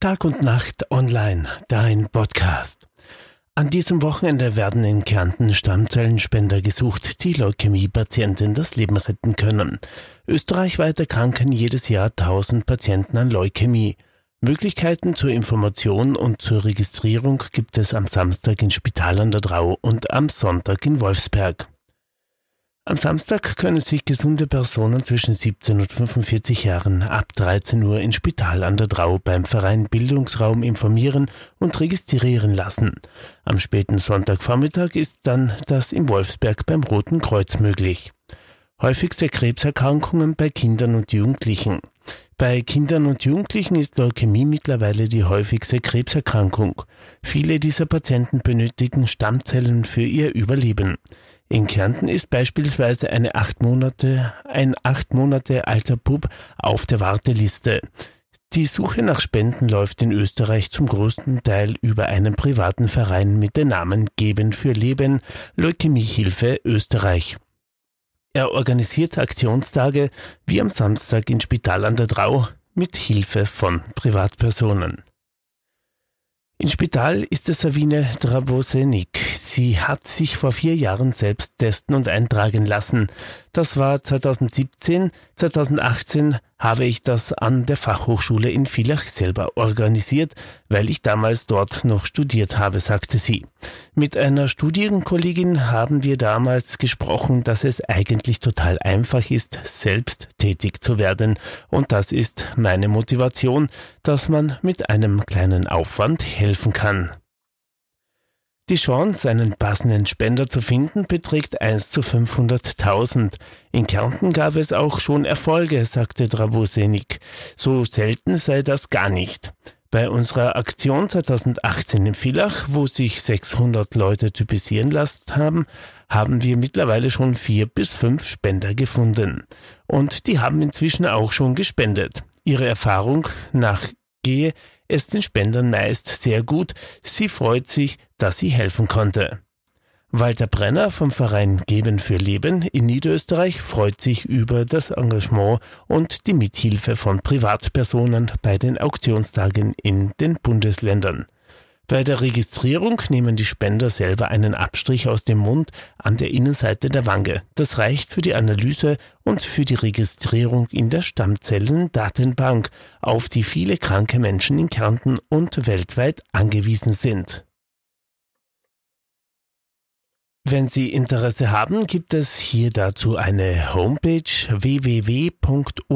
Tag und Nacht online, dein Podcast. An diesem Wochenende werden in Kärnten Stammzellenspender gesucht, die Leukämie-Patienten das Leben retten können. Österreichweit erkranken jedes Jahr 1000 Patienten an Leukämie. Möglichkeiten zur Information und zur Registrierung gibt es am Samstag in Spital an der Drau und am Sonntag in Wolfsberg. Am Samstag können sich gesunde Personen zwischen 17 und 45 Jahren ab 13 Uhr in Spital an der Drau beim Verein Bildungsraum informieren und registrieren lassen. Am späten Sonntagvormittag ist dann das im Wolfsberg beim Roten Kreuz möglich. Häufigste Krebserkrankungen bei Kindern und Jugendlichen. Bei Kindern und Jugendlichen ist Leukämie mittlerweile die häufigste Krebserkrankung. Viele dieser Patienten benötigen Stammzellen für ihr Überleben. In Kärnten ist beispielsweise eine acht Monate, ein acht Monate alter Bub auf der Warteliste. Die Suche nach Spenden läuft in Österreich zum größten Teil über einen privaten Verein mit dem Namen Geben für Leben, Leukämiehilfe Österreich. Er organisiert Aktionstage wie am Samstag in Spital an der Drau mit Hilfe von Privatpersonen. In Spital ist es Sabine Drabosenik. Sie hat sich vor vier Jahren selbst testen und eintragen lassen. Das war 2017. 2018 habe ich das an der Fachhochschule in Villach selber organisiert, weil ich damals dort noch studiert habe, sagte sie. Mit einer Studienkollegin haben wir damals gesprochen, dass es eigentlich total einfach ist, selbst tätig zu werden. Und das ist meine Motivation, dass man mit einem kleinen Aufwand helfen kann. Die Chance, einen passenden Spender zu finden, beträgt 1 zu 500.000. In Kärnten gab es auch schon Erfolge, sagte Drabosenik. So selten sei das gar nicht. Bei unserer Aktion 2018 in Villach, wo sich 600 Leute typisieren lassen haben, haben wir mittlerweile schon vier bis fünf Spender gefunden. Und die haben inzwischen auch schon gespendet. Ihre Erfahrung nachgehe es den Spendern meist sehr gut. Sie freut sich, dass sie helfen konnte. Walter Brenner vom Verein Geben für Leben in Niederösterreich freut sich über das Engagement und die Mithilfe von Privatpersonen bei den Auktionstagen in den Bundesländern. Bei der Registrierung nehmen die Spender selber einen Abstrich aus dem Mund an der Innenseite der Wange. Das reicht für die Analyse und für die Registrierung in der Stammzellendatenbank, auf die viele kranke Menschen in Kärnten und weltweit angewiesen sind. Wenn Sie Interesse haben, gibt es hier dazu eine Homepage www.osgs.at.